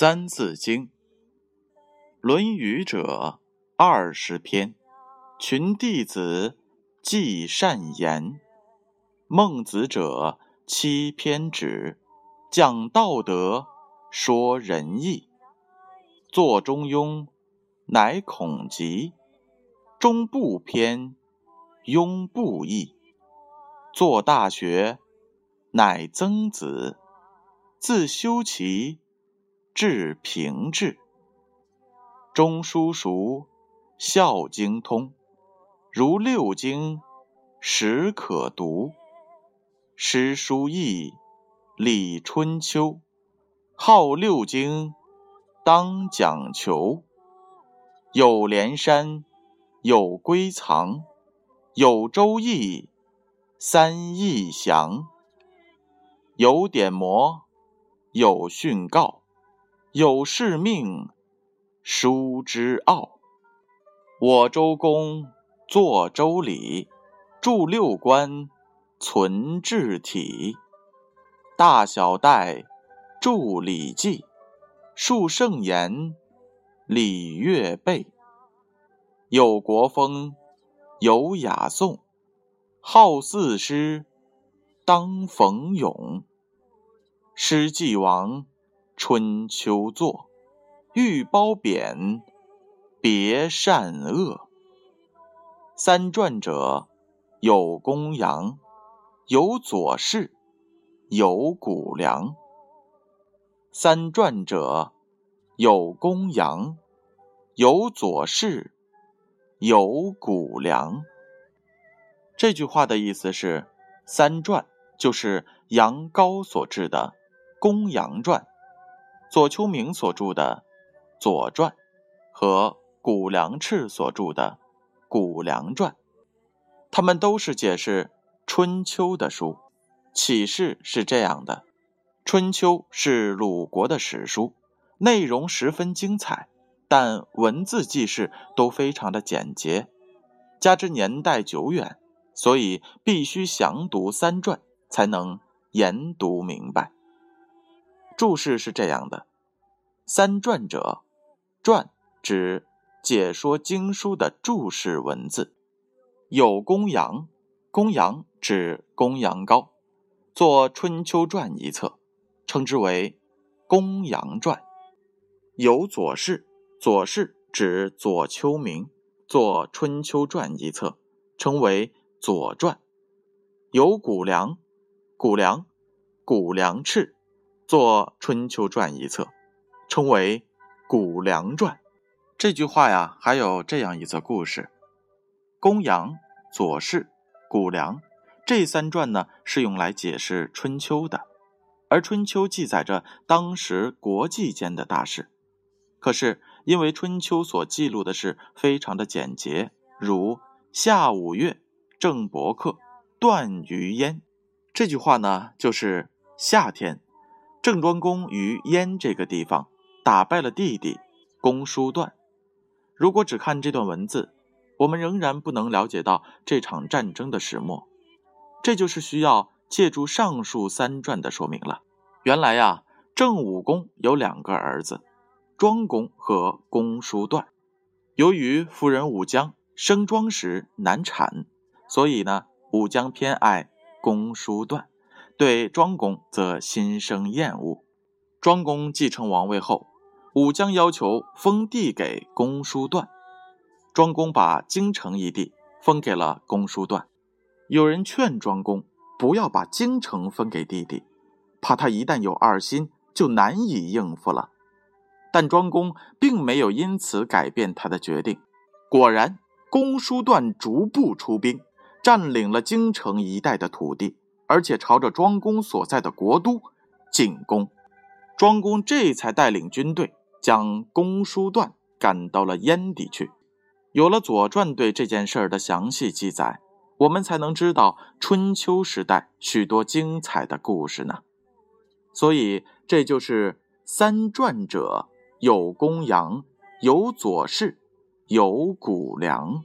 三字经，《论语》者二十篇，群弟子记善言；孟子者七篇止，讲道德，说仁义。作中庸，乃孔伋；中不偏，庸不义。作大学，乃曾子。自修齐。至平治，中书熟，孝经通，如六经，始可读。诗书易，礼春秋，好六经，当讲求。有连山，有归藏，有周易，三易详。有典谟，有训诰。有事命，书之奥。我周公作周礼，著六官，存治体。大小戴著礼记，述圣言，礼乐备。有国风，有雅颂，好四诗，当逢咏。诗既亡。春秋作，欲褒贬，别善恶。三传者，有公羊，有左氏，有谷梁。三传者，有公羊，有左氏，有谷梁。这句话的意思是，三传就是杨高所制的《公羊传》。左丘明所著的《左传》和谷梁赤所著的《谷梁传》，他们都是解释春秋的书。启示是这样的：春秋是鲁国的史书，内容十分精彩，但文字记事都非常的简洁，加之年代久远，所以必须详读三传才能研读明白。注释是这样的：三传者，传指解说经书的注释文字。有公羊，公羊指公羊高，作《春秋传》一册，称之为《公羊传》。有左氏，左氏指左丘明，作《春秋传》一册，称为《左传》。有谷梁，谷梁，谷梁赤。作《春秋传》一册，称为《谷梁传》。这句话呀，还有这样一则故事：公羊、左氏、谷梁这三传呢，是用来解释春秋的。而《春秋》记载着当时国际间的大事，可是因为《春秋》所记录的事非常的简洁，如“夏五月，郑伯克，段于鄢”，这句话呢，就是夏天。郑庄公于燕这个地方打败了弟弟公叔段。如果只看这段文字，我们仍然不能了解到这场战争的始末。这就是需要借助上述三传的说明了。原来呀，郑武公有两个儿子，庄公和公叔段。由于夫人武姜生庄时难产，所以呢，武姜偏爱公叔段。对庄公则心生厌恶。庄公继承王位后，武姜要求封地给公叔段。庄公把京城一地封给了公叔段。有人劝庄公不要把京城分给弟弟，怕他一旦有二心，就难以应付了。但庄公并没有因此改变他的决定。果然，公叔段逐步出兵，占领了京城一带的土地。而且朝着庄公所在的国都进攻，庄公这才带领军队将公叔段赶到了燕地去。有了《左传》对这件事儿的详细记载，我们才能知道春秋时代许多精彩的故事呢。所以，这就是三传者有公羊，有左氏，有谷梁。